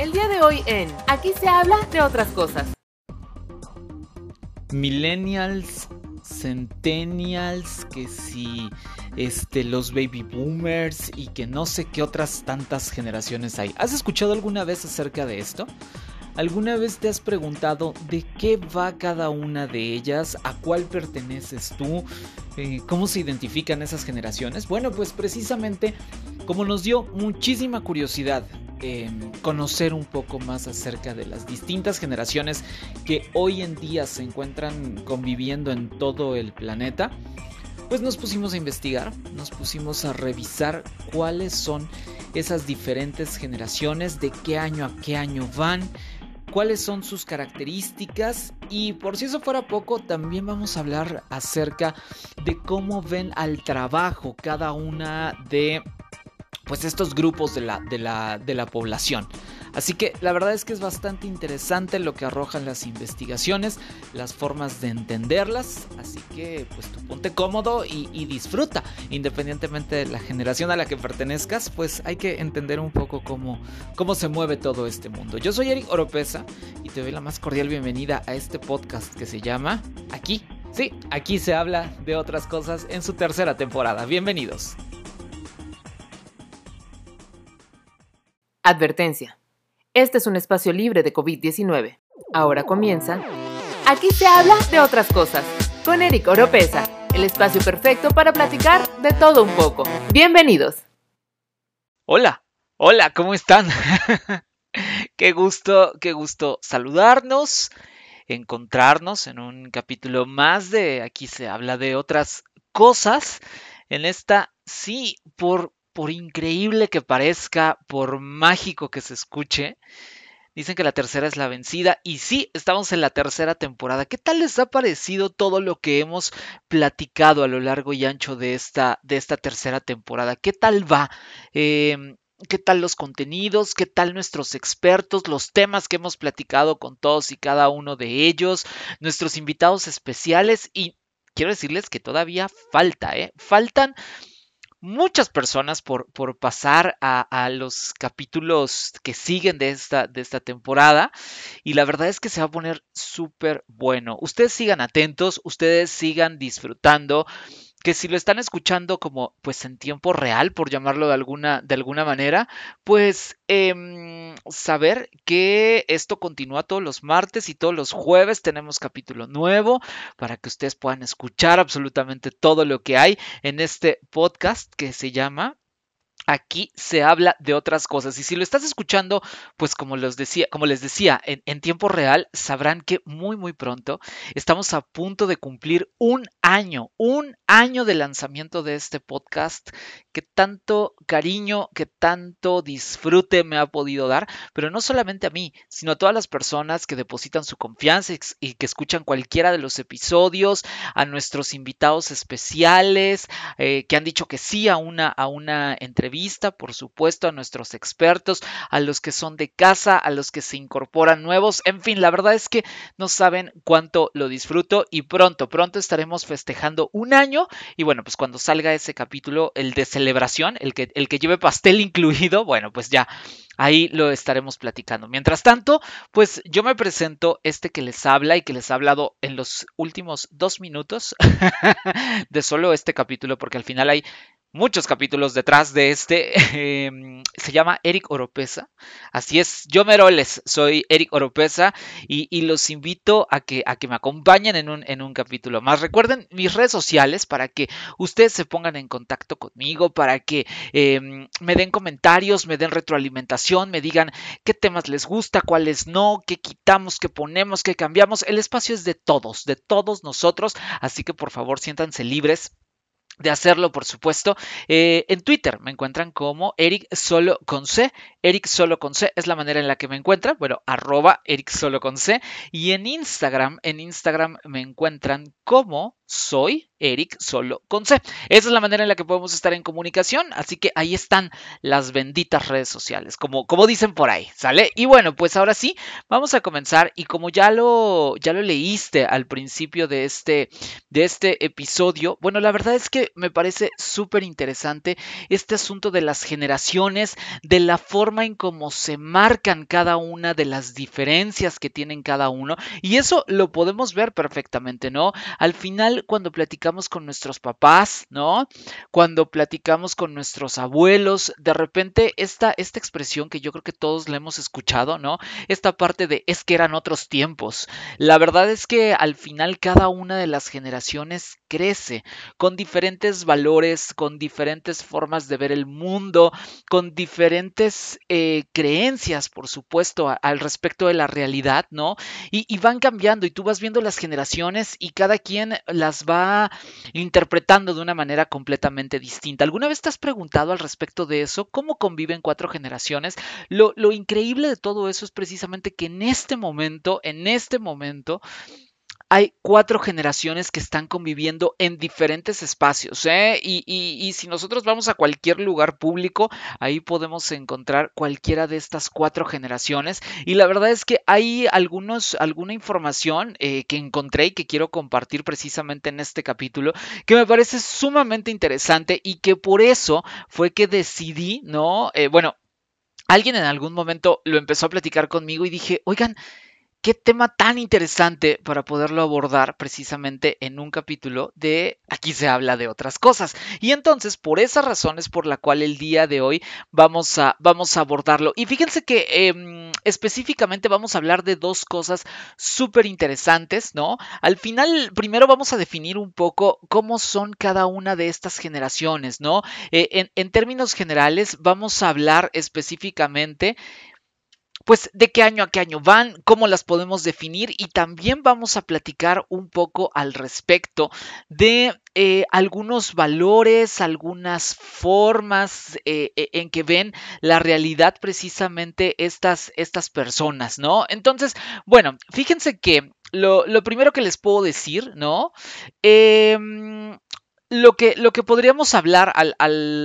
El día de hoy en Aquí se habla de otras cosas. Millennials, Centennials, que si este, los baby boomers y que no sé qué otras tantas generaciones hay. ¿Has escuchado alguna vez acerca de esto? ¿Alguna vez te has preguntado de qué va cada una de ellas? ¿A cuál perteneces tú? Eh, ¿Cómo se identifican esas generaciones? Bueno, pues precisamente como nos dio muchísima curiosidad em, conocer un poco más acerca de las distintas generaciones que hoy en día se encuentran conviviendo en todo el planeta, pues nos pusimos a investigar, nos pusimos a revisar cuáles son esas diferentes generaciones, de qué año a qué año van, cuáles son sus características y por si eso fuera poco, también vamos a hablar acerca de cómo ven al trabajo cada una de pues estos grupos de la, de la, de la población. Así que la verdad es que es bastante interesante lo que arrojan las investigaciones, las formas de entenderlas. Así que pues tú ponte cómodo y, disfruta. Independientemente de la generación a la que pertenezcas, pues hay que entender un poco cómo, cómo se mueve todo este mundo. Yo soy Eric Oropesa y te doy la más cordial bienvenida a este podcast que se llama Aquí. Sí, aquí se habla de otras cosas en su tercera temporada. Bienvenidos. Advertencia. Este es un espacio libre de COVID-19. Ahora comienza. Aquí se habla de otras cosas. Con Eric Oropesa, el espacio perfecto para platicar de todo un poco. Bienvenidos. Hola, hola, ¿cómo están? qué gusto, qué gusto saludarnos, encontrarnos en un capítulo más de Aquí se habla de otras cosas. En esta, sí, por por increíble que parezca, por mágico que se escuche, dicen que la tercera es la vencida. Y sí, estamos en la tercera temporada. ¿Qué tal les ha parecido todo lo que hemos platicado a lo largo y ancho de esta, de esta tercera temporada? ¿Qué tal va? Em, ¿Qué tal los contenidos? ¿Qué tal nuestros expertos? Los temas que hemos platicado con todos y cada uno de ellos, nuestros invitados especiales y quiero decirles que todavía falta, ¿eh? Faltan muchas personas por, por pasar a, los capítulos que siguen de esta, de esta temporada y la verdad es que se va a poner súper bueno. Ustedes sigan atentos, ustedes sigan disfrutando que si lo están escuchando como pues en tiempo real, por llamarlo de alguna, de alguna manera, pues em, saber que esto continúa todos los martes y todos los jueves tenemos capítulo nuevo para que ustedes puedan escuchar absolutamente todo lo que hay en este podcast que se llama aquí se habla de otras cosas. Y si lo estás escuchando, pues como, les decía, como les decía, en, tiempo real, sabrán que muy, muy pronto estamos a punto de cumplir un año, un año de lanzamiento de este podcast que tanto cariño, que tanto disfrute me ha podido dar, pero no solamente a mí, sino a todas las personas que depositan su confianza y que escuchan cualquiera de los episodios, a nuestros invitados especiales, eh, que han dicho que sí a una, a una entrevista, por supuesto, a nuestros expertos, a los que son de casa, a los que se incorporan nuevos, en fin, la verdad es que no saben cuánto lo disfruto y pronto, pronto estaremos festejando un año y bueno, pues cuando salga ese capítulo, el de celebración, el que, el que lleve pastel incluido, bueno, pues ya ahí lo estaremos platicando. Mientras tanto, pues yo me presento este que les habla y que les ha hablado en los últimos dos minutos de solo este capítulo, porque al final hay muchos capítulos detrás de este. Em, se llama Eric Oropesa. Así es, yo Meroles, soy Eric Oropesa y, los invito a que, a que me acompañen en un, en un capítulo más. Recuerden mis redes sociales para que ustedes se pongan en contacto conmigo, para que em, me den comentarios, me den retroalimentación, me digan qué temas les gusta, cuáles no, qué quitamos, qué ponemos, qué cambiamos. El espacio es de todos, de todos nosotros, así que por favor siéntanse libres de hacerlo, por supuesto. Eh, en Twitter me encuentran como Eric Solo con C. Eric Solo con C es la manera en la que me encuentran. Bueno, arroba Eric Solo con. Y en Instagram, en Instagram me encuentran como soy Eric solo con C. Esa es la manera en la que podemos estar en comunicación, así que ahí están las benditas redes sociales, como, como dicen por ahí, ¿sale? Y bueno, pues ahora sí, vamos a comenzar y como ya lo, ya lo leíste al principio de este, de este episodio, bueno, la verdad es que me parece súper interesante este asunto de las generaciones, de la forma en cómo se marcan cada una de las diferencias que tienen cada uno y eso lo podemos ver perfectamente, ¿no? Al final, cuando platicamos con nuestros papás, ¿no? Cuando platicamos con nuestros abuelos, de repente esta, esta expresión que yo creo que todos la hemos escuchado, ¿no? Esta parte de es que eran otros tiempos. La verdad es que al final cada una de las generaciones crece con diferentes valores, con diferentes formas de ver el mundo, con diferentes eh, creencias, por supuesto, al respecto de la realidad, ¿no? Y, van cambiando y tú vas viendo las generaciones y cada quien las va interpretando de una manera completamente distinta. ¿Alguna vez te has preguntado al respecto de eso? ¿Cómo conviven cuatro generaciones? Lo increíble de todo eso es precisamente que en este momento, en este momento, hay cuatro generaciones que están conviviendo en diferentes espacios. ¿eh? Y, si nosotros vamos a cualquier lugar público, ahí podemos encontrar cualquiera de estas cuatro generaciones. Y la verdad es que hay algunos, alguna información eh, que encontré y que quiero compartir precisamente en este capítulo, que me parece sumamente interesante y que por eso fue que decidí, ¿no? Eh, bueno, alguien en algún momento lo empezó a platicar conmigo y dije, oigan, qué tema tan interesante para poderlo abordar precisamente en un capítulo de aquí se habla de otras cosas. Y entonces, por esas razones por la cual el día de hoy vamos a, vamos a abordarlo. Y fíjense que em, específicamente vamos a hablar de dos cosas súper interesantes, ¿no? Al final, primero vamos a definir un poco cómo son cada una de estas generaciones, ¿no? Eh, en términos generales, vamos a hablar específicamente pues de qué año a qué año van, cómo las podemos definir y también vamos a platicar un poco al respecto de eh, algunos valores, algunas formas eh, e, en que ven la realidad precisamente estas, estas personas, ¿no? Entonces, bueno, fíjense que lo, primero que les puedo decir, ¿no? Em, lo que, lo que podríamos hablar al,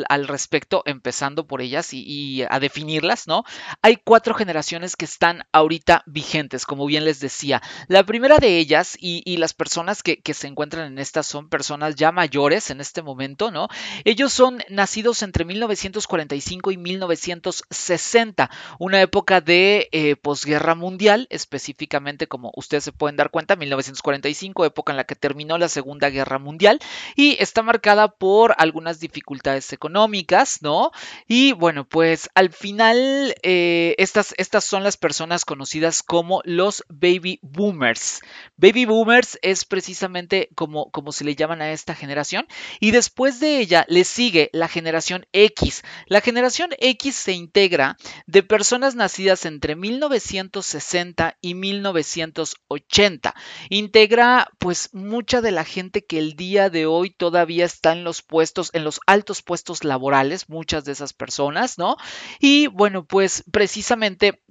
al, respecto, empezando por ellas y, a definirlas, ¿no? Hay cuatro generaciones que están ahorita vigentes, como bien les decía. La primera de ellas, y, y las personas que, que, se encuentran en estas son personas ya mayores en este momento, ¿no? Ellos son nacidos entre 1945 y 1960, una época de eh, posguerra mundial, específicamente como ustedes se pueden dar cuenta, 1945, época en la que terminó la Segunda Guerra Mundial, y está marcada por algunas dificultades económicas, ¿no? Y bueno, pues al final eh, estas, estas son las personas conocidas como los baby boomers. Baby boomers es precisamente como, como se le llaman a esta generación. Y después de ella le sigue la generación X. La generación X se integra de personas nacidas entre 1960 y 1980. Integra pues mucha de la gente que el día de hoy todavía está en los puestos, en los altos puestos laborales, muchas de esas personas, ¿no? Y bueno, pues precisamente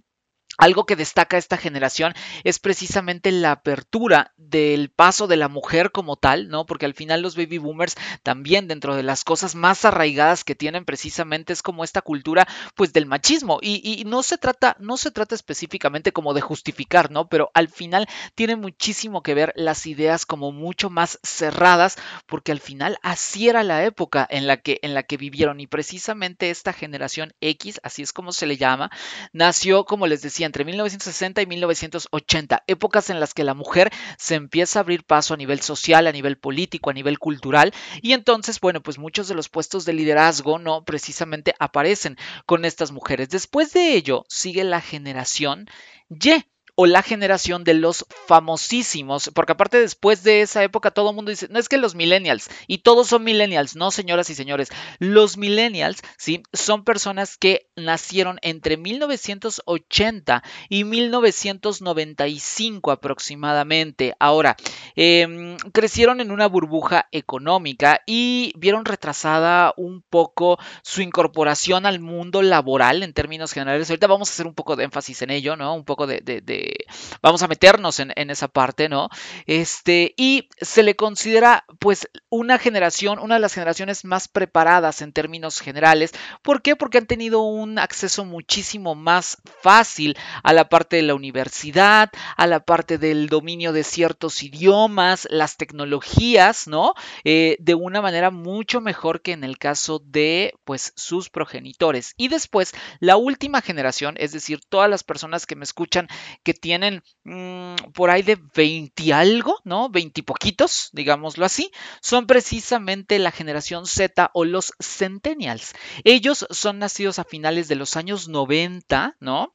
algo que destaca esta generación es precisamente la apertura del paso de la mujer como tal, ¿no? Porque al final los baby boomers también dentro de las cosas más arraigadas que tienen precisamente es como esta cultura pues del machismo y, no se trata no se trata específicamente como de justificar, ¿no? Pero al final tiene muchísimo que ver las ideas como mucho más cerradas porque al final así era la época en la que en la que vivieron y precisamente esta generación X, así es como se le llama, nació como les decía entre 1960 y 1980, épocas en las que la mujer se empieza a abrir paso a nivel social, a nivel político, a nivel cultural, y entonces, bueno, pues muchos de los puestos de liderazgo, ¿no? Precisamente aparecen con estas mujeres. Después de ello, sigue la generación Y o la generación de los famosísimos, porque aparte después de esa época todo el mundo dice, no es que los millennials, y todos son millennials, no señoras y señores, los millennials, ¿sí? Son personas que nacieron entre 1980 y 1995 aproximadamente. Ahora, em, crecieron en una burbuja económica y vieron retrasada un poco su incorporación al mundo laboral en términos generales. Ahorita vamos a hacer un poco de énfasis en ello, ¿no? Un poco de eh, vamos a meternos en, esa parte, ¿no? Este, y se le considera pues una generación, una de las generaciones más preparadas en términos generales. ¿Por qué? Porque han tenido un acceso muchísimo más fácil a la parte de la universidad, a la parte del dominio de ciertos idiomas, las tecnologías, ¿no? Eh, de una manera mucho mejor que en el caso de pues sus progenitores. Y después, la última generación, es decir, todas las personas que me escuchan que tienen mm, por ahí de 20 algo, ¿no? 20 poquitos, digámoslo así, son precisamente la generación Z o los centennials. Ellos son nacidos a finales de los años 90, ¿no?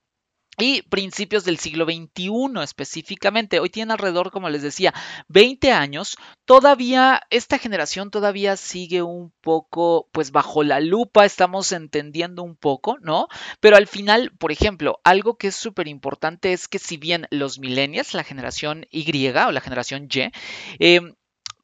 Y principios del siglo XXI específicamente. Hoy tienen alrededor, como les decía, 20 años. Todavía, esta generación todavía sigue un poco, pues bajo la lupa, estamos entendiendo un poco, ¿no? Pero al final, por ejemplo, algo que es súper importante es que si bien los millennials, la generación Y o la generación Y, eh,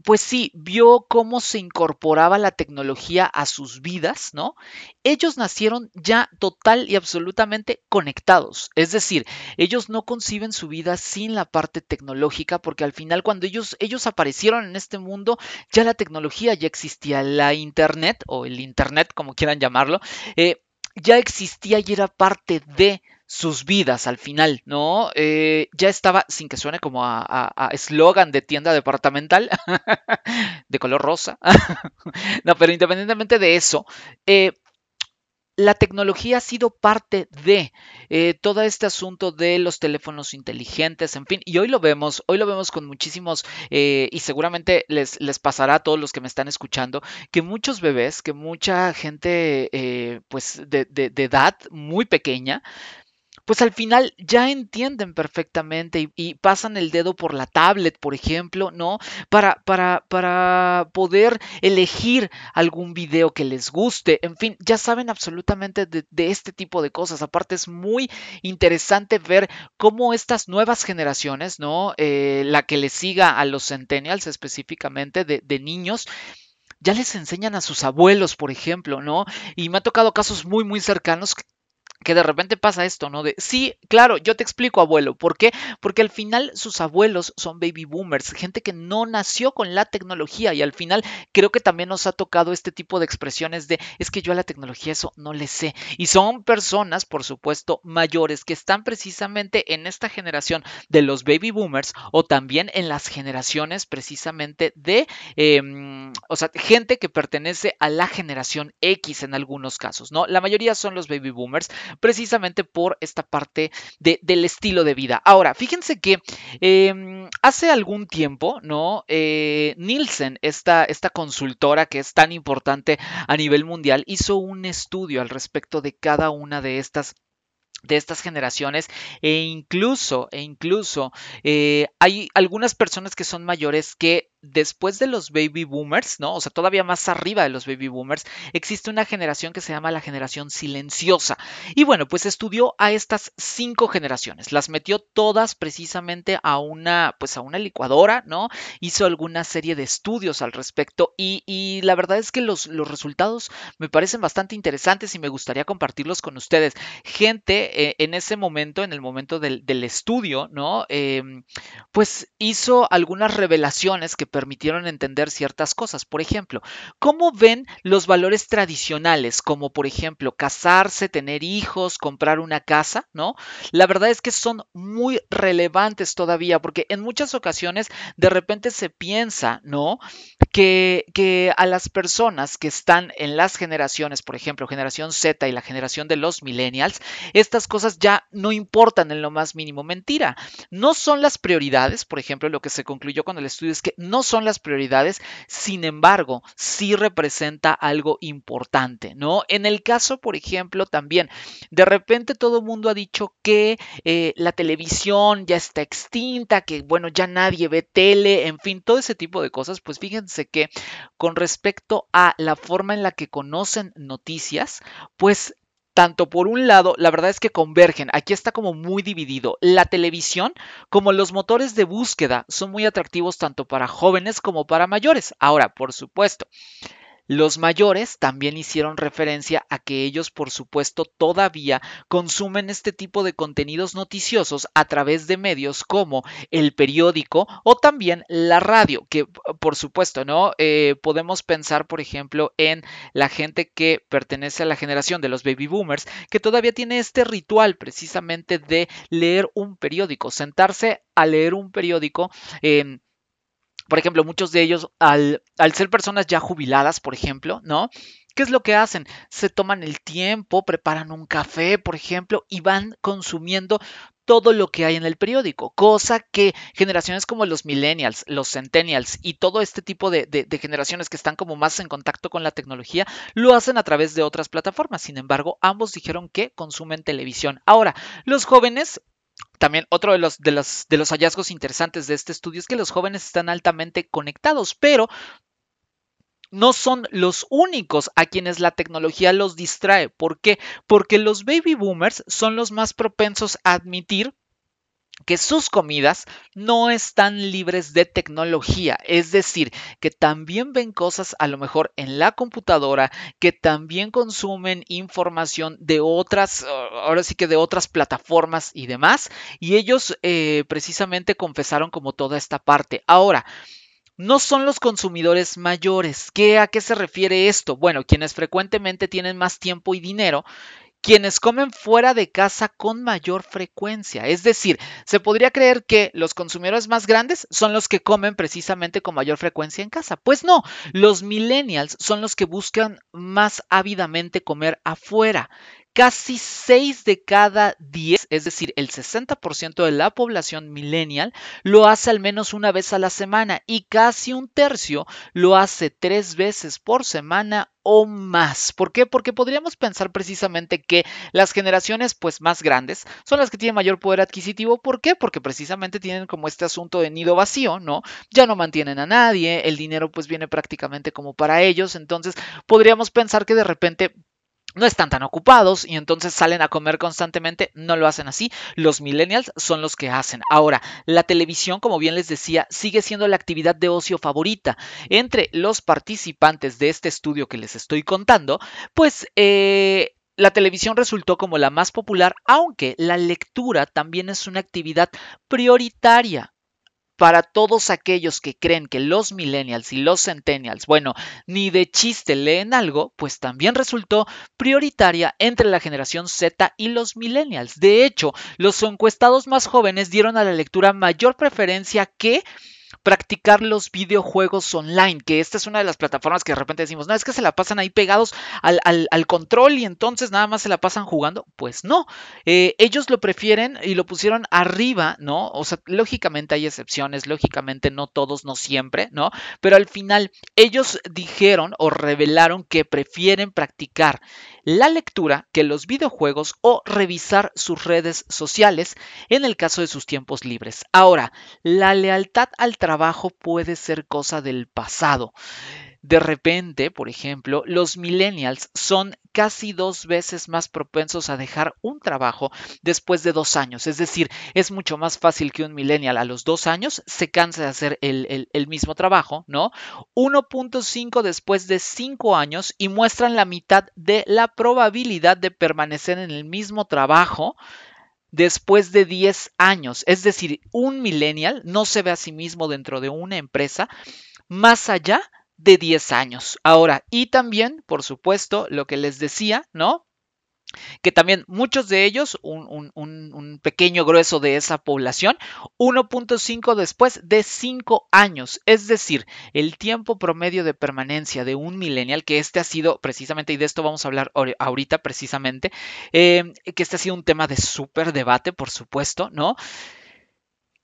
pues sí, vio cómo se incorporaba la tecnología a sus vidas, ¿no? Ellos nacieron ya total y absolutamente conectados. Es decir, ellos no conciben su vida sin la parte tecnológica, porque al final cuando ellos, ellos aparecieron en este mundo, ya la tecnología ya existía, la Internet o el Internet, como quieran llamarlo, eh, ya existía y era parte de sus vidas al final, ¿no? Eh, ya estaba, sin que suene como a eslogan de tienda departamental, de color rosa. no, pero independientemente de eso, eh, la tecnología ha sido parte de eh, todo este asunto de los teléfonos inteligentes, en fin, y hoy lo vemos, hoy lo vemos con muchísimos, y seguramente les, les, pasará a todos los que me están escuchando, que muchos bebés, que mucha gente, pues, de, de edad muy pequeña, pues al final ya entienden perfectamente y, pasan el dedo por la tablet, por ejemplo, ¿no? Para, para, para poder elegir algún video que les guste. En fin, ya saben absolutamente de, este tipo de cosas. Aparte es muy interesante ver cómo estas nuevas generaciones, ¿no? Eh, la que le siga a los centennials específicamente de, de niños, ya les enseñan a sus abuelos, por ejemplo, ¿no? Y me ha tocado casos muy, muy cercanos que de repente pasa esto, ¿no? De, sí, claro, yo te explico, abuelo. ¿Por qué? Porque al final sus abuelos son baby boomers, gente que no nació con la tecnología y al final creo que también nos ha tocado este tipo de expresiones de, es que yo a la tecnología eso no le sé. Y son personas, por supuesto, mayores que están precisamente en esta generación de los baby boomers o también en las generaciones precisamente de, em, o sea, gente que pertenece a la generación X en algunos casos, ¿no? La mayoría son los baby boomers precisamente por esta parte del estilo de vida. Ahora, fíjense que em, hace algún tiempo, ¿no? Eh, Nielsen, esta, esta consultora que es tan importante a nivel mundial, hizo un estudio al respecto de cada una de estas de estas generaciones e incluso, e incluso eh, hay algunas personas que son mayores que después de los baby boomers, ¿no? O sea, todavía más arriba de los baby boomers, existe una generación que se llama la generación silenciosa. Y bueno, pues estudió a estas cinco generaciones, las metió todas precisamente a una, pues a una licuadora, ¿no? Hizo alguna serie de estudios al respecto y, la verdad es que los, los, resultados me parecen bastante interesantes y me gustaría compartirlos con ustedes. Gente eh, en ese momento, en el momento del, estudio, ¿no? Em, pues hizo algunas revelaciones que permitieron entender ciertas cosas. Por ejemplo, ¿cómo ven los valores tradicionales, como por ejemplo casarse, tener hijos, comprar una casa? ¿No? La verdad es que son muy relevantes todavía, porque en muchas ocasiones de repente se piensa, ¿no? Que, que a las personas que están en las generaciones, por ejemplo, generación Z y la generación de los millennials, estas cosas ya no importan en lo más mínimo. Mentira, no son las prioridades, por ejemplo, lo que se concluyó con el estudio es que no son las prioridades, sin embargo, sí representa algo importante, ¿no? En el caso, por ejemplo, también, de repente todo el mundo ha dicho que eh, la televisión ya está extinta, que bueno, ya nadie ve tele, en fin, todo ese tipo de cosas, pues fíjense que con respecto a la forma en la que conocen noticias, pues tanto por un lado, la verdad es que convergen, aquí está como muy dividido. La televisión como los motores de búsqueda son muy atractivos tanto para jóvenes como para mayores. Ahora, por supuesto, Los mayores también hicieron referencia a que ellos, por supuesto, todavía consumen este tipo de contenidos noticiosos a través de medios como el periódico o también la radio, que por supuesto, ¿no? Eh, podemos pensar, por ejemplo, en la gente que pertenece a la generación de los baby boomers, que todavía tiene este ritual precisamente de leer un periódico, sentarse a leer un periódico. Eh, por ejemplo, muchos de ellos, al, ser personas ya jubiladas, por ejemplo, ¿no? ¿Qué es lo que hacen? Se toman el tiempo, preparan un café, por ejemplo, y van consumiendo todo lo que hay en el periódico, cosa que generaciones como los millennials, los centennials y todo este tipo de, de, generaciones que están como más en contacto con la tecnología, lo hacen a través de otras plataformas. Sin embargo, ambos dijeron que consumen televisión. Ahora, los jóvenes también otro de los, de, los, de los hallazgos interesantes de este estudio es que los jóvenes están altamente conectados, pero no son los únicos a quienes la tecnología los distrae. ¿Por qué? Porque los baby boomers son los más propensos a admitir que sus comidas no están libres de tecnología, es decir, que también ven cosas a lo mejor en la computadora, que también consumen información de otras, ahora sí que de otras plataformas y demás, y ellos eh, precisamente confesaron como toda esta parte. Ahora, no son los consumidores mayores. ¿Qué, ¿A qué se refiere esto? Bueno, quienes frecuentemente tienen más tiempo y dinero quienes comen fuera de casa con mayor frecuencia. Es decir, se podría creer que los consumidores más grandes son los que comen precisamente con mayor frecuencia en casa. Pues no, los millennials son los que buscan más ávidamente comer afuera. Casi 6 de cada 10, es decir, el 60% de la población millennial, lo hace al menos una vez a la semana y casi un tercio lo hace tres veces por semana o más. ¿Por qué? Porque podríamos pensar precisamente que las generaciones pues más grandes son las que tienen mayor poder adquisitivo. ¿Por qué? Porque precisamente tienen como este asunto de nido vacío, ¿no? Ya no mantienen a nadie, el dinero pues viene prácticamente como para ellos, entonces podríamos pensar que de repente no están tan ocupados y entonces salen a comer constantemente, no lo hacen así. Los millennials son los que hacen. Ahora, la televisión, como bien les decía, sigue siendo la actividad de ocio favorita. Entre los participantes de este estudio que les estoy contando, pues... Eh, la televisión resultó como la más popular, aunque la lectura también es una actividad prioritaria para todos aquellos que creen que los millennials y los centennials, bueno, ni de chiste leen algo, pues también resultó prioritaria entre la generación Z y los millennials. De hecho, los encuestados más jóvenes dieron a la lectura mayor preferencia que practicar los videojuegos online, que esta es una de las plataformas que de repente decimos, no, es que se la pasan ahí pegados al, control y entonces nada más se la pasan jugando. Pues no, eh, ellos lo prefieren y lo pusieron arriba, ¿no? O sea, lógicamente hay excepciones, lógicamente no todos, no siempre, ¿no? Pero al final ellos dijeron o revelaron que prefieren practicar la lectura que los videojuegos o revisar sus redes sociales en el caso de sus tiempos libres. Ahora, la lealtad al trabajo puede ser cosa del pasado. De repente, por ejemplo, los millennials son casi dos veces más propensos a dejar un trabajo después de dos años. Es decir, es mucho más fácil que un millennial a los dos años se canse de hacer el, mismo trabajo, ¿no? 1.5 después de cinco años y muestran la mitad de la probabilidad de permanecer en el mismo trabajo después de 10 años. Es decir, un millennial no se ve a sí mismo dentro de una empresa más allá 10 años. Ahora, y también, por supuesto, lo que les decía, ¿no? que también muchos de ellos, un, pequeño grueso de esa población, 1.5 después de 5 años. Es decir, el tiempo promedio de permanencia de un millennial, que este ha sido precisamente, y de esto vamos a hablar ahorita precisamente, eh, que este ha sido un tema de súper debate, por supuesto, ¿no?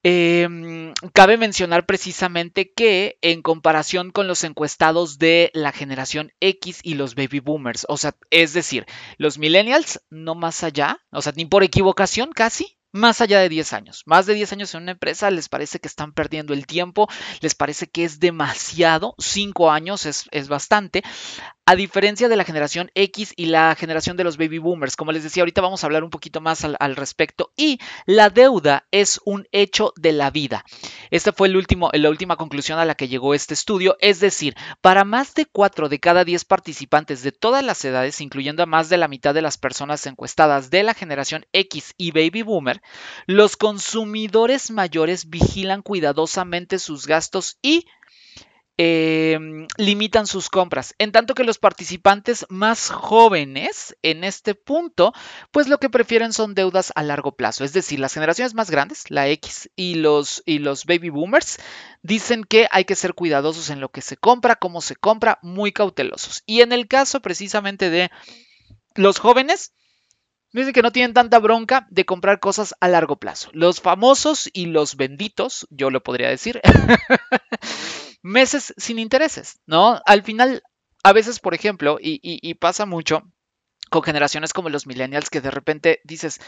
Em, cabe mencionar precisamente que en comparación con los encuestados de la generación X y los baby boomers, o sea, es decir, los millennials no más allá, o sea, ni por equivocación casi, más allá de 10 años. Más de 10 años en una empresa les parece que están perdiendo el tiempo, les parece que es demasiado, 5 años es, es, bastante, a diferencia de la generación X y la generación de los baby boomers. Como les decía, ahorita vamos a hablar un poquito más al, respecto. Y la deuda es un hecho de la vida. Esta fue el último, la última conclusión a la que llegó este estudio, es decir, para más de 4 de cada 10 participantes de todas las edades, incluyendo a más de la mitad de las personas encuestadas de la generación X y baby boomer, los consumidores mayores vigilan cuidadosamente sus gastos y eh, limitan sus compras. En tanto que los participantes más jóvenes en este punto, pues lo que prefieren son deudas a largo plazo. Es decir, las generaciones más grandes, la X y los, y los baby boomers, dicen que hay que ser cuidadosos en lo que se compra, cómo se compra, muy cautelosos. Y en el caso precisamente de los jóvenes, Dicen que no tienen tanta bronca de comprar cosas a largo plazo. Los famosos y los benditos, yo lo podría decir, meses sin intereses, ¿no? Al final, a veces, por ejemplo, y, y, y pasa mucho con generaciones como los millennials que de repente dices,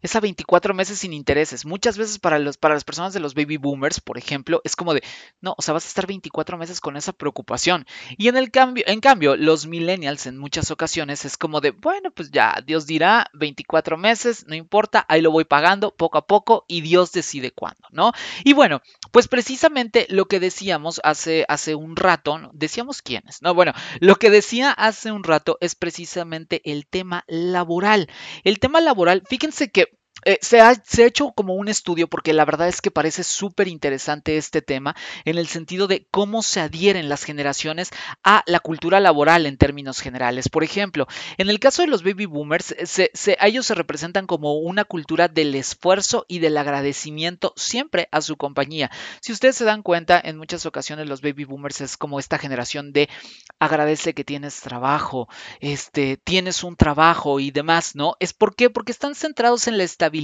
es a 24 meses sin intereses. Muchas veces para, los, para las personas de los baby boomers, por ejemplo, es como de, no, o sea, vas a estar 24 meses con esa preocupación. Y en el cambio, en cambio, los millennials en muchas ocasiones es como de, bueno, pues ya, Dios dirá 24 meses, no importa, ahí lo voy pagando poco a poco y Dios decide cuándo, ¿no? Y bueno, pues precisamente lo que decíamos hace, hace un rato, decíamos quiénes, ¿no? Bueno, lo que decía hace un rato es precisamente el tema laboral. El tema laboral, fíjense que eh, se, ha, se, ha, hecho como un estudio porque la verdad es que parece súper interesante este tema en el sentido de cómo se adhieren las generaciones a la cultura laboral en términos generales. Por ejemplo, en el caso de los baby boomers, se, ellos se representan como una cultura del esfuerzo y del agradecimiento siempre a su compañía. Si ustedes se dan cuenta, en muchas ocasiones los baby boomers es como esta generación de agradece que tienes trabajo, este, tienes un trabajo y demás, ¿no? ¿Es por qué? Porque están centrados en la estabilidad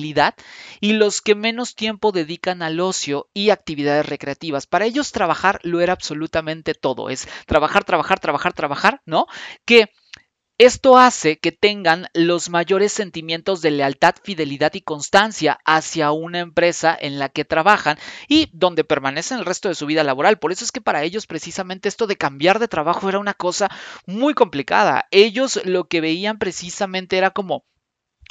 y los que menos tiempo dedican al ocio y actividades recreativas. Para ellos trabajar lo era absolutamente todo, es trabajar, trabajar, trabajar, trabajar, ¿no? Que esto hace que tengan los mayores sentimientos de lealtad, fidelidad y constancia hacia una empresa en la que trabajan y donde permanecen el resto de su vida laboral. Por eso es que para ellos precisamente esto de cambiar de trabajo era una cosa muy complicada. Ellos lo que veían precisamente era como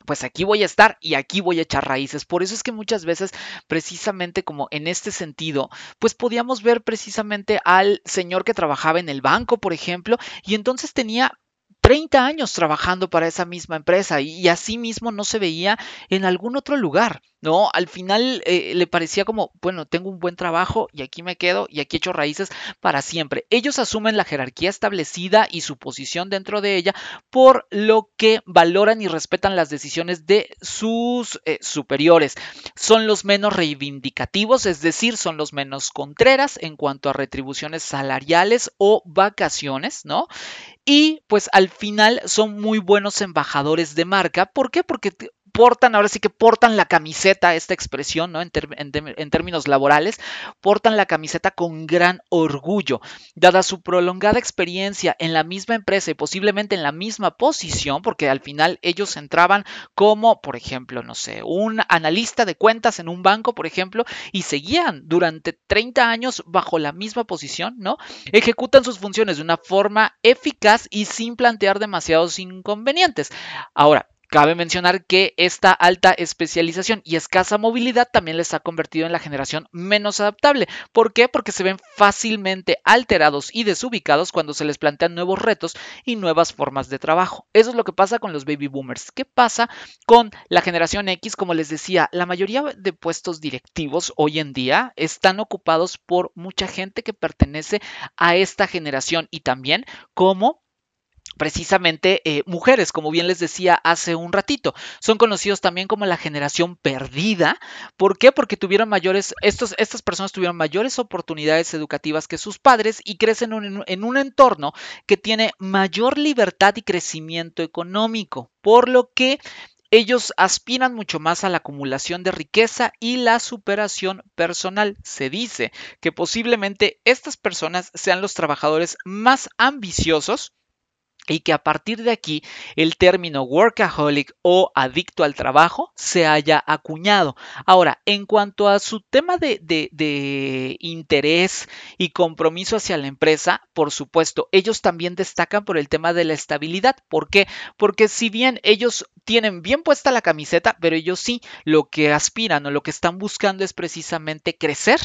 pues aquí voy a estar y aquí voy a echar raíces. Por eso es que muchas veces, precisamente como en este sentido, pues podíamos ver precisamente al señor que trabajaba en el banco, por ejemplo, y entonces tenía 30 años trabajando para esa misma empresa y, y así mismo no se veía en algún otro lugar. ¿No? Al final eh, le parecía como, bueno, tengo un buen trabajo y aquí me quedo y aquí echo raíces para siempre. Ellos asumen la jerarquía establecida y su posición dentro de ella, por lo que valoran y respetan las decisiones de sus eh, superiores. Son los menos reivindicativos, es decir, son los menos contreras en cuanto a retribuciones salariales o vacaciones, ¿no? Y pues al final son muy buenos embajadores de marca. ¿Por qué? Porque portan, ahora sí que portan la camiseta, esta expresión, ¿no? En, en, en, términos laborales, portan la camiseta con gran orgullo. Dada su prolongada experiencia en la misma empresa y posiblemente en la misma posición, porque al final ellos entraban como, por ejemplo, no sé, un analista de cuentas en un banco, por ejemplo, y seguían durante 30 años bajo la misma posición, ¿no? Ejecutan sus funciones de una forma eficaz y sin plantear demasiados inconvenientes. Ahora, Cabe mencionar que esta alta especialización y escasa movilidad también les ha convertido en la generación menos adaptable. ¿Por qué? Porque se ven fácilmente alterados y desubicados cuando se les plantean nuevos retos y nuevas formas de trabajo. Eso es lo que pasa con los baby boomers. ¿Qué pasa con la generación X? Como les decía, la mayoría de puestos directivos hoy en día están ocupados por mucha gente que pertenece a esta generación y también como precisamente eh, mujeres, como bien les decía hace un ratito. Son conocidos también como la generación perdida. ¿Por qué? Porque tuvieron mayores, estas personas tuvieron mayores oportunidades educativas que sus padres y crecen en, en un entorno que tiene mayor libertad y crecimiento económico, por lo que ellos aspiran mucho más a la acumulación de riqueza y la superación personal. Se dice que posiblemente estas personas sean los trabajadores más ambiciosos y que a partir de aquí el término workaholic o adicto al trabajo se haya acuñado. Ahora, en cuanto a su tema de, de, interés y compromiso hacia la empresa, por supuesto, ellos también destacan por el tema de la estabilidad. ¿Por qué? Porque si bien ellos tienen bien puesta la camiseta, pero ellos sí lo que aspiran o lo que están buscando es precisamente crecer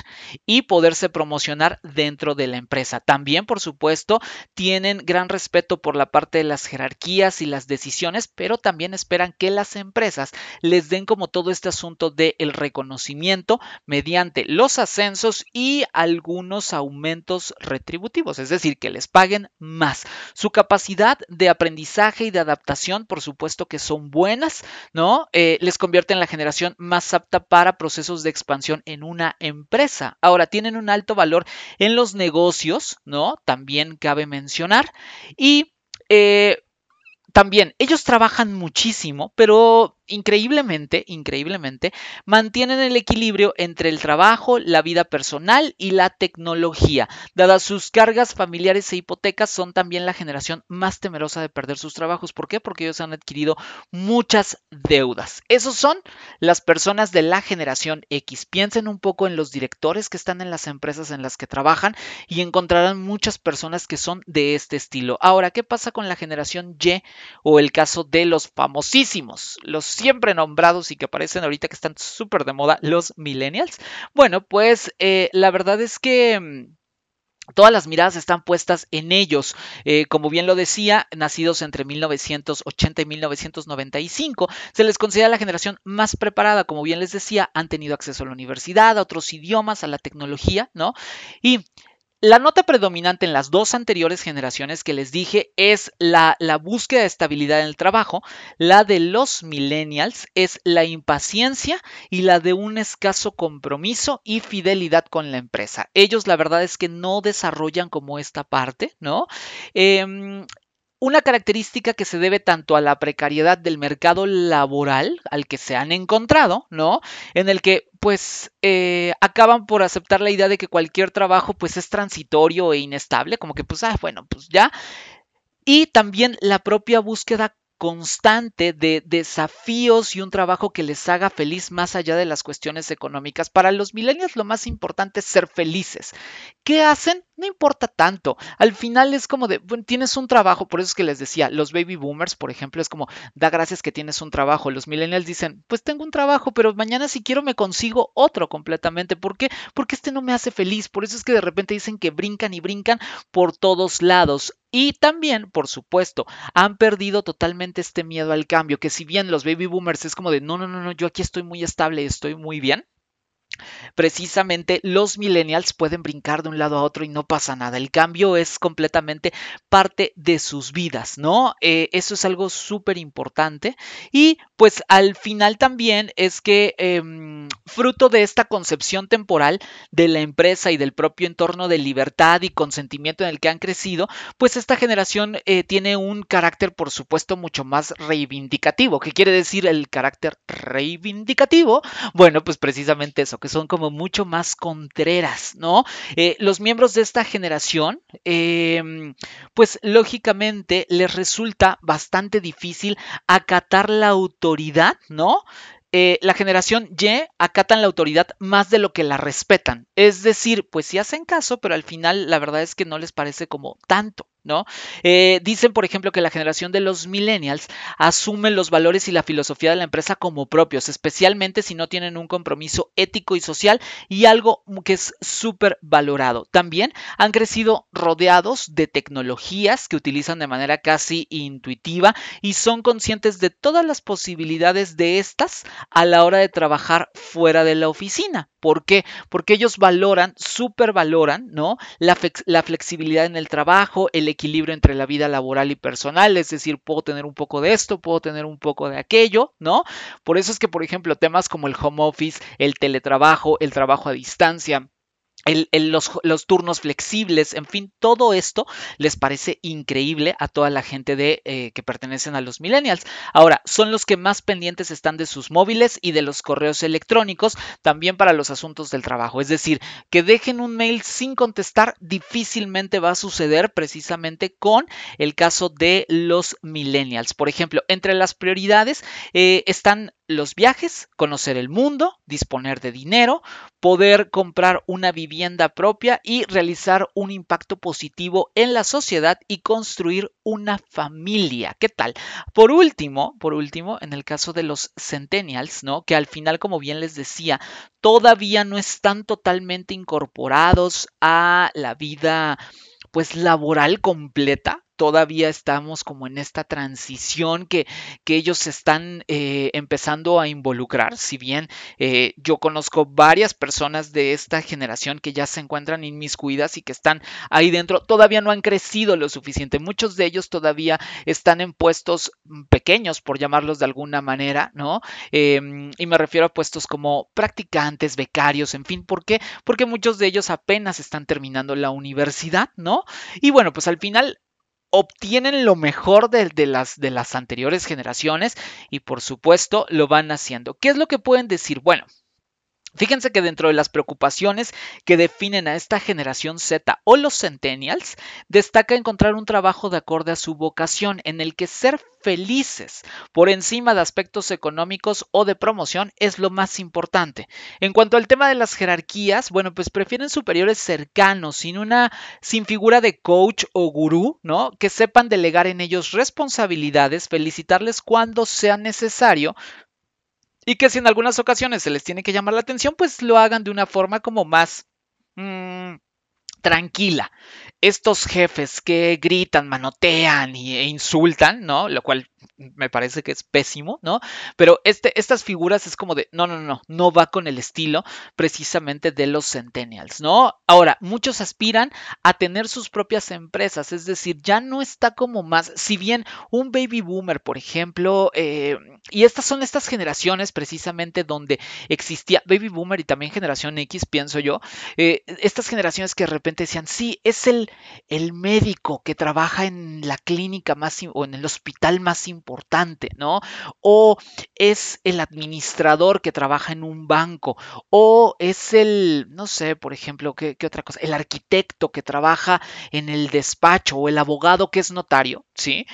y poderse promocionar dentro de la empresa. También, por supuesto, tienen gran respeto por la parte de las jerarquías y las decisiones, pero también esperan que las empresas les den como todo este asunto del el reconocimiento mediante los ascensos y algunos aumentos retributivos, es decir, que les paguen más. Su capacidad de aprendizaje y de adaptación, por supuesto que son buenas, ¿no? Eh, les convierte en la generación más apta para procesos de expansión en una empresa. Ahora, tienen un alto valor en los negocios, ¿no? También cabe mencionar. Y eh, también, ellos trabajan muchísimo, pero increíblemente, increíblemente, mantienen el equilibrio entre el trabajo, la vida personal y la tecnología. Dadas sus cargas familiares e hipotecas, son también la generación más temerosa de perder sus trabajos. ¿Por qué? Porque ellos han adquirido muchas deudas. Esos son las personas de la generación X. Piensen un poco en los directores que están en las empresas en las que trabajan y encontrarán muchas personas que son de este estilo. Ahora, ¿qué pasa con la generación Y o el caso de los famosísimos, los siempre nombrados y que aparecen ahorita que están súper de moda, los millennials. Bueno, pues eh, la verdad es que... Mm, todas las miradas están puestas en ellos. Eh, como bien lo decía, nacidos entre 1980 y 1995, se les considera la generación más preparada. Como bien les decía, han tenido acceso a la universidad, a otros idiomas, a la tecnología, ¿no? Y la nota predominante en las dos anteriores generaciones que les dije es la, la, búsqueda de estabilidad en el trabajo. La de los millennials es la impaciencia y la de un escaso compromiso y fidelidad con la empresa. Ellos la verdad es que no desarrollan como esta parte, ¿no? Em, una característica que se debe tanto a la precariedad del mercado laboral al que se han encontrado, ¿no? En el que pues eh, acaban por aceptar la idea de que cualquier trabajo pues es transitorio e inestable, como que pues, ah, bueno, pues ya. Y también la propia búsqueda constante de desafíos y un trabajo que les haga feliz más allá de las cuestiones económicas. Para los millennials lo más importante es ser felices. ¿Qué hacen? No importa tanto. Al final es como de, bueno, tienes un trabajo, por eso es que les decía, los baby boomers, por ejemplo, es como, da gracias que tienes un trabajo. Los millennials dicen, pues tengo un trabajo, pero mañana si quiero me consigo otro completamente. ¿Por qué? Porque este no me hace feliz. Por eso es que de repente dicen que brincan y brincan por todos lados. Y también, por supuesto, han perdido totalmente este miedo al cambio, que si bien los baby boomers es como de, no, no, no, no, yo aquí estoy muy estable, estoy muy bien precisamente los millennials pueden brincar de un lado a otro y no pasa nada. El cambio es completamente parte de sus vidas, ¿no? Eh, eso es algo súper importante. Y pues al final también es que em, fruto de esta concepción temporal de la empresa y del propio entorno de libertad y consentimiento en el que han crecido, pues esta generación eh, tiene un carácter, por supuesto, mucho más reivindicativo. ¿Qué quiere decir el carácter reivindicativo? Bueno, pues precisamente eso, que son como mucho más contreras, ¿no? Eh, los miembros de esta generación, em, pues lógicamente les resulta bastante difícil acatar la autoridad, ¿no? Eh, la generación Y acatan la autoridad más de lo que la respetan. Es decir, pues sí hacen caso, pero al final la verdad es que no les parece como tanto. Eh, dicen, por ejemplo, que la generación de los millennials asume los valores y la filosofía de la empresa como propios, especialmente si no tienen un compromiso ético y social y algo que es súper valorado. También han crecido rodeados de tecnologías que utilizan de manera casi intuitiva y son conscientes de todas las posibilidades de estas a la hora de trabajar fuera de la oficina. ¿Por qué? Porque ellos valoran, súper valoran, ¿no? La, la flexibilidad en el trabajo, el equilibrio entre la vida laboral y personal, es decir, puedo tener un poco de esto, puedo tener un poco de aquello, ¿no? Por eso es que, por ejemplo, temas como el home office, el teletrabajo, el trabajo a distancia, los, turnos flexibles, en fin, todo esto les parece increíble a toda la gente de, eh, que pertenecen a los millennials. Ahora, son los que más pendientes están de sus móviles y de los correos electrónicos, también para los asuntos del trabajo. Es decir, que dejen un mail sin contestar difícilmente va a suceder precisamente con el caso de los millennials. Por ejemplo, entre las prioridades eh, están los viajes, conocer el mundo, disponer de dinero, poder comprar una vivienda propia y realizar un impacto positivo en la sociedad y construir una familia. ¿Qué tal? Por último, por último, en el caso de los centennials, ¿no? Que al final, como bien les decía, todavía no están totalmente incorporados a la vida pues laboral completa, todavía estamos como en esta transición que, que ellos están eh, empezando a involucrar. Si bien eh, yo conozco varias personas de esta generación que ya se encuentran inmiscuidas y que están ahí dentro, todavía no han crecido lo suficiente. Muchos de ellos todavía están en puestos pequeños, por llamarlos de alguna manera, ¿no? Em, y me refiero a puestos como practicantes, becarios, en fin, ¿por qué? Porque muchos de ellos apenas están terminando la universidad, ¿no? Y bueno, pues al final obtienen lo mejor de, las, de las anteriores generaciones y por supuesto lo van haciendo. ¿Qué es lo que pueden decir? Bueno, Fíjense que dentro de las preocupaciones que definen a esta generación Z o los centennials, destaca encontrar un trabajo de acorde a su vocación en el que ser felices por encima de aspectos económicos o de promoción es lo más importante. En cuanto al tema de las jerarquías, bueno, pues prefieren superiores cercanos, sin una sin figura de coach o gurú, ¿no? Que sepan delegar en ellos responsabilidades, felicitarles cuando sea necesario, y que si en algunas ocasiones se les tiene que llamar la atención, pues lo hagan de una forma como más mm, tranquila. Estos jefes que gritan, manotean e insultan, ¿no? Lo cual me parece que es pésimo, ¿no? Pero este, estas figuras es como de, no, no, no, no va con el estilo precisamente de los centennials, ¿no? Ahora, muchos aspiran a tener sus propias empresas, es decir, ya no está como más, si bien un baby boomer, por ejemplo, eh, y estas son estas generaciones precisamente donde existía baby boomer y también generación X, pienso yo, eh, estas generaciones que de repente decían, sí, es el, el médico que trabaja en la clínica más o en el hospital más importante, importante, ¿no? O es el administrador que trabaja en un banco, o es el, no sé, por ejemplo, ¿qué, otra cosa? El arquitecto que trabaja en el despacho o el abogado que es notario, ¿sí?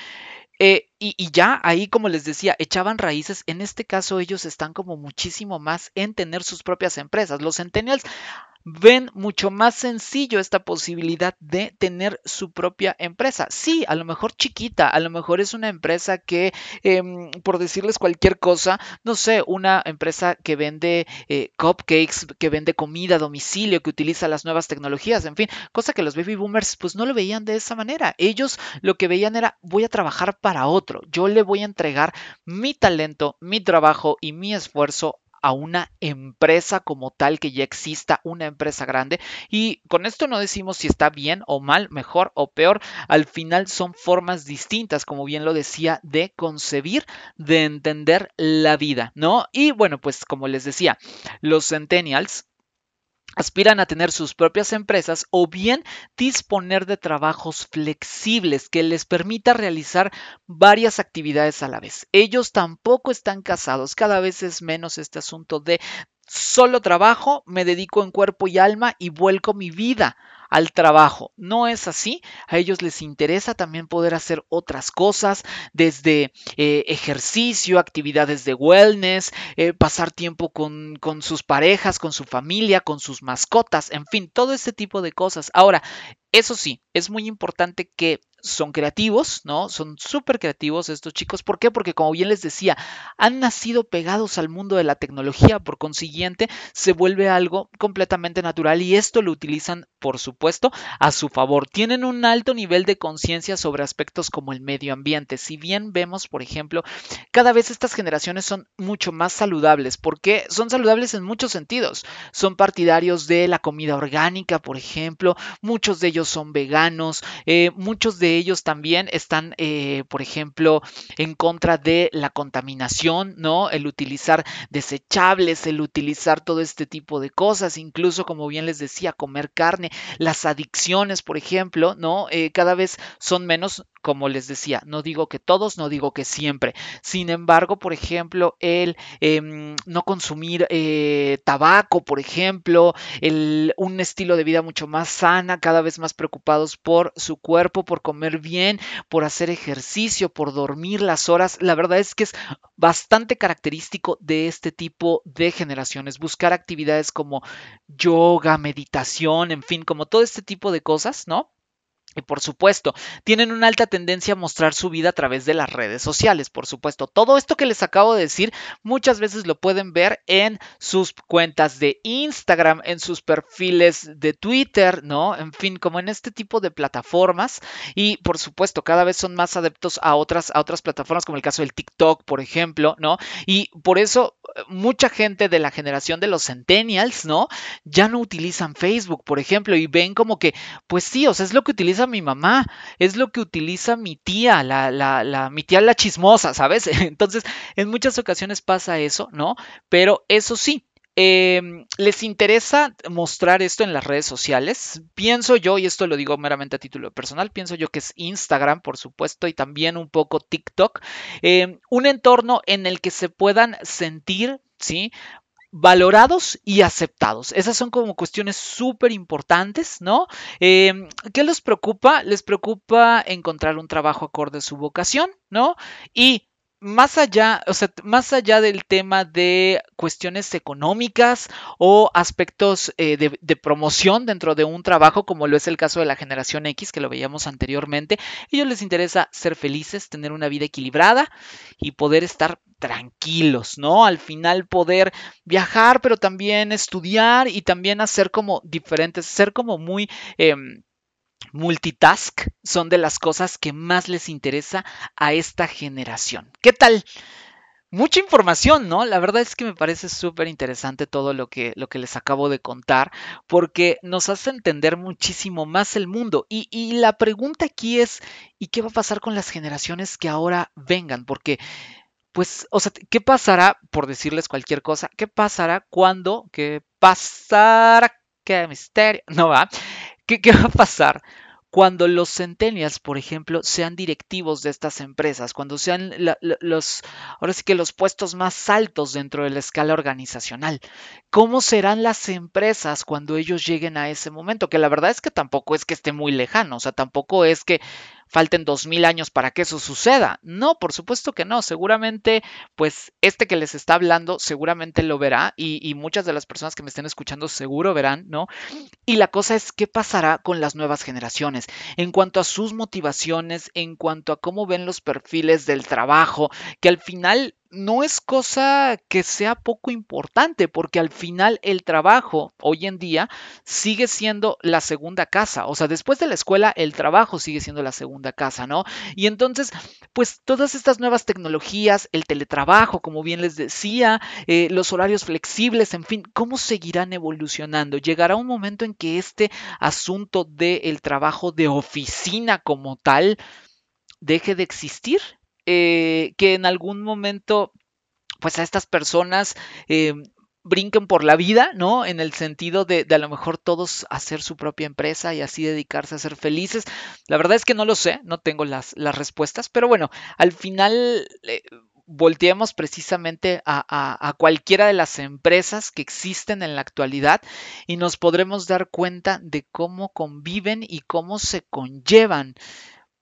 Eh, y, y, ya ahí, como les decía, echaban raíces. En este caso, ellos están como muchísimo más en tener sus propias empresas. Los centennials ven mucho más sencillo esta posibilidad de tener su propia empresa. Sí, a lo mejor chiquita, a lo mejor es una empresa que, em, por decirles cualquier cosa, no sé, una empresa que vende eh, cupcakes, que vende comida a domicilio, que utiliza las nuevas tecnologías, en fin, cosa que los baby boomers pues no lo veían de esa manera. Ellos lo que veían era voy a trabajar para otro, yo le voy a entregar mi talento, mi trabajo y mi esfuerzo a una empresa como tal, que ya exista una empresa grande. Y con esto no decimos si está bien o mal, mejor o peor. Al final son formas distintas, como bien lo decía, de concebir, de entender la vida, ¿no? Y bueno, pues como les decía, los centennials aspiran a tener sus propias empresas o bien disponer de trabajos flexibles que les permita realizar varias actividades a la vez. Ellos tampoco están casados, cada vez es menos este asunto de solo trabajo, me dedico en cuerpo y alma y vuelco mi vida al trabajo. No es así. A ellos les interesa también poder hacer otras cosas, desde eh, ejercicio, actividades de wellness, eh, pasar tiempo con, con sus parejas, con su familia, con sus mascotas, en fin, todo ese tipo de cosas. Ahora, eso sí, es muy importante que son creativos, ¿no? Son súper creativos estos chicos. ¿Por qué? Porque como bien les decía, han nacido pegados al mundo de la tecnología, por consiguiente, se vuelve algo completamente natural y esto lo utilizan, por supuesto, a su favor. Tienen un alto nivel de conciencia sobre aspectos como el medio ambiente. Si bien vemos, por ejemplo, cada vez estas generaciones son mucho más saludables, porque son saludables en muchos sentidos. Son partidarios de la comida orgánica, por ejemplo, muchos de ellos son veganos, eh, muchos de ellos también están, eh, por ejemplo, en contra de la contaminación, ¿no? El utilizar desechables, el utilizar todo este tipo de cosas, incluso como bien les decía, comer carne, las adicciones, por ejemplo, ¿no? Eh, cada vez son menos, como les decía, no digo que todos, no digo que siempre. Sin embargo, por ejemplo, el em, no consumir eh, tabaco, por ejemplo, el, un estilo de vida mucho más sana, cada vez más preocupados por su cuerpo, por comer bien, por hacer ejercicio, por dormir las horas. La verdad es que es bastante característico de este tipo de generaciones. Buscar actividades como yoga, meditación, en fin, como todo este tipo de cosas, ¿no? Y por supuesto, tienen una alta tendencia a mostrar su vida a través de las redes sociales, por supuesto. Todo esto que les acabo de decir, muchas veces lo pueden ver en sus cuentas de Instagram, en sus perfiles de Twitter, ¿no? En fin, como en este tipo de plataformas. Y por supuesto, cada vez son más adeptos a otras, a otras plataformas, como el caso del TikTok, por ejemplo, ¿no? Y por eso eh, mucha gente de la generación de los centennials, ¿no? Ya no utilizan Facebook, por ejemplo, y ven como que, pues sí, o sea, es lo que utilizan mi mamá, es lo que utiliza mi tía, la, la, mi tía la chismosa, ¿sabes? Entonces, en muchas ocasiones pasa eso, ¿no? Pero eso sí, em, ¿Les interesa mostrar esto en las redes sociales? Pienso yo, y esto lo digo meramente a título personal, pienso yo que es Instagram, por supuesto, y también un poco TikTok, em, un entorno en el que se puedan sentir, ¿sí? Valorados y aceptados. Esas son como cuestiones súper importantes, ¿no? Em, ¿Qué les preocupa? Les preocupa encontrar un trabajo acorde a su vocación, ¿no? Y más allá, o sea, más allá del tema de cuestiones económicas o aspectos eh, de, promoción dentro de un trabajo, como lo es el caso de la generación X, que lo veíamos anteriormente, a ellos les interesa ser felices, tener una vida equilibrada y poder estar tranquilos, ¿no? Al final poder viajar, pero también estudiar y también hacer como diferentes, ser como muy... Eh, multitask son de las cosas que más les interesa a esta generación. ¿Qué tal? Mucha información, ¿no? La verdad es que me parece súper interesante todo lo que, lo que les acabo de contar, porque nos hace entender muchísimo más el mundo. Y, y, la pregunta aquí es, ¿y qué va a pasar con las generaciones que ahora vengan? Porque, pues, o sea, ¿qué pasará, por decirles cualquier cosa, qué pasará cuando, qué pasará, qué misterio, no va? ¿Qué, ¿Qué, va a pasar cuando los centennials, por ejemplo, sean directivos de estas empresas, cuando sean los, ahora sí que los puestos más altos dentro de la escala organizacional. ¿Cómo serán las empresas cuando ellos lleguen a ese momento? Que la verdad es que tampoco es que esté muy lejano, o sea, tampoco es que falten dos mil años para que eso suceda. No, por supuesto que no. Seguramente, pues este que les está hablando, seguramente lo verá y, y, muchas de las personas que me estén escuchando seguro verán, ¿no? Y la cosa es qué pasará con las nuevas generaciones en cuanto a sus motivaciones, en cuanto a cómo ven los perfiles del trabajo, que al final no es cosa que sea poco importante, porque al final el trabajo hoy en día sigue siendo la segunda casa. O sea, después de la escuela, el trabajo sigue siendo la segunda casa, ¿no? Y entonces, pues todas estas nuevas tecnologías, el teletrabajo, como bien les decía, eh, los horarios flexibles, en fin, ¿cómo seguirán evolucionando? Llegará un momento en que este asunto del trabajo de oficina como tal deje de existir eh, que en algún momento, pues a estas personas eh, brinquen por la vida, ¿no? En el sentido de, a lo mejor todos hacer su propia empresa y así dedicarse a ser felices. La verdad es que no lo sé, no tengo las, las respuestas, pero bueno, al final... Eh, volteemos precisamente a, a, cualquiera de las empresas que existen en la actualidad y nos podremos dar cuenta de cómo conviven y cómo se conllevan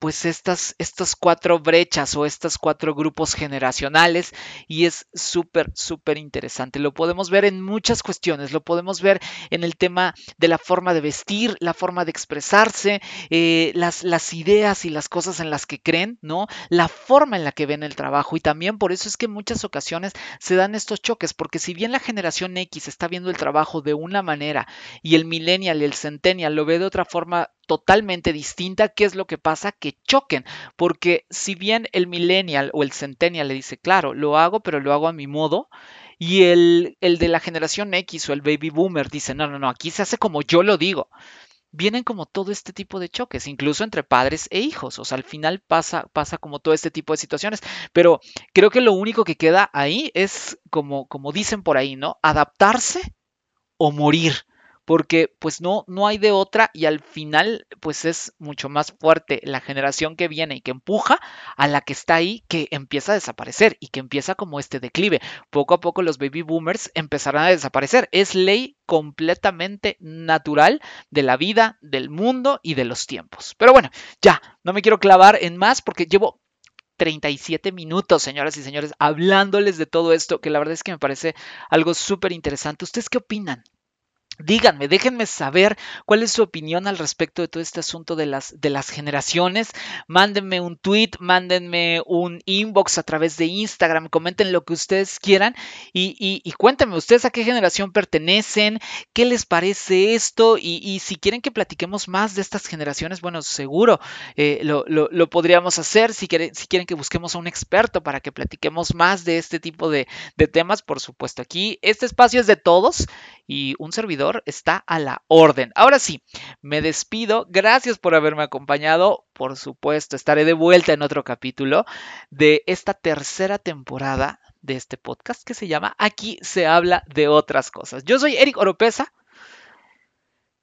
pues estas, estas cuatro brechas o estos cuatro grupos generacionales y es súper, súper interesante. Lo podemos ver en muchas cuestiones, lo podemos ver en el tema de la forma de vestir, la forma de expresarse, eh, las, las ideas y las cosas en las que creen, ¿no? La forma en la que ven el trabajo y también por eso es que en muchas ocasiones se dan estos choques, porque si bien la generación X está viendo el trabajo de una manera y el millennial y el centennial lo ve de otra forma totalmente distinta, ¿qué es lo que pasa? Que choquen, porque si bien el millennial o el centennial le dice, claro, lo hago, pero lo hago a mi modo, y el, el de la generación X o el baby boomer dice, no, no, no, aquí se hace como yo lo digo. vienen como todo este tipo de choques, incluso entre padres e hijos. O sea, al final pasa, pasa como todo este tipo de situaciones. Pero creo que lo único que queda ahí es como, como dicen por ahí, ¿no? Adaptarse o morir porque pues no, no hay de otra y al final pues es mucho más fuerte la generación que viene y que empuja a la que está ahí que empieza a desaparecer y que empieza como este declive. Poco a poco los baby boomers empezarán a desaparecer. Es ley completamente natural de la vida, del mundo y de los tiempos. Pero bueno, ya, no me quiero clavar en más porque llevo 37 minutos, señoras y señores, hablándoles de todo esto, que la verdad es que me parece algo súper interesante. ¿Ustedes qué opinan? Díganme, déjenme saber cuál es su opinión al respecto de todo este asunto de las, de las generaciones. Mándenme un tweet, mándenme un inbox a través de Instagram, comenten lo que ustedes quieran y, cuéntenme ustedes a qué generación pertenecen, qué les parece esto y, si quieren que platiquemos más de estas generaciones, bueno, seguro eh, lo, podríamos hacer. Si quieren, si quieren que busquemos a un experto para que platiquemos más de este tipo de, de temas, por supuesto, aquí este espacio es de todos y un servidor está a la orden. Ahora sí, me despido. Gracias por haberme acompañado. Por supuesto, estaré de vuelta en otro capítulo de esta tercera temporada de este podcast que se llama Aquí se habla de otras cosas. Yo soy Eric Oropesa.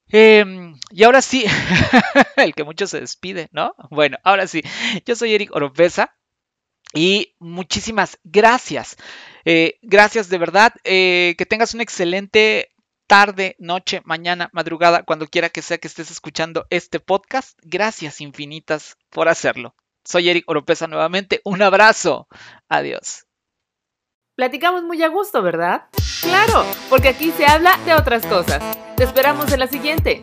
Em, y ahora sí, el que mucho se despide, ¿no? Bueno, ahora sí, yo soy Eric Oropesa. Y muchísimas gracias. Eh, gracias de verdad. Eh, que tengas un excelente tarde, noche, mañana, madrugada, cuando quiera que sea que estés escuchando este podcast. Gracias infinitas por hacerlo. Soy Eric Oropesa nuevamente. Un abrazo. Adiós. Platicamos muy a gusto, ¿verdad? Claro, porque aquí se habla de otras cosas. Te esperamos en la siguiente.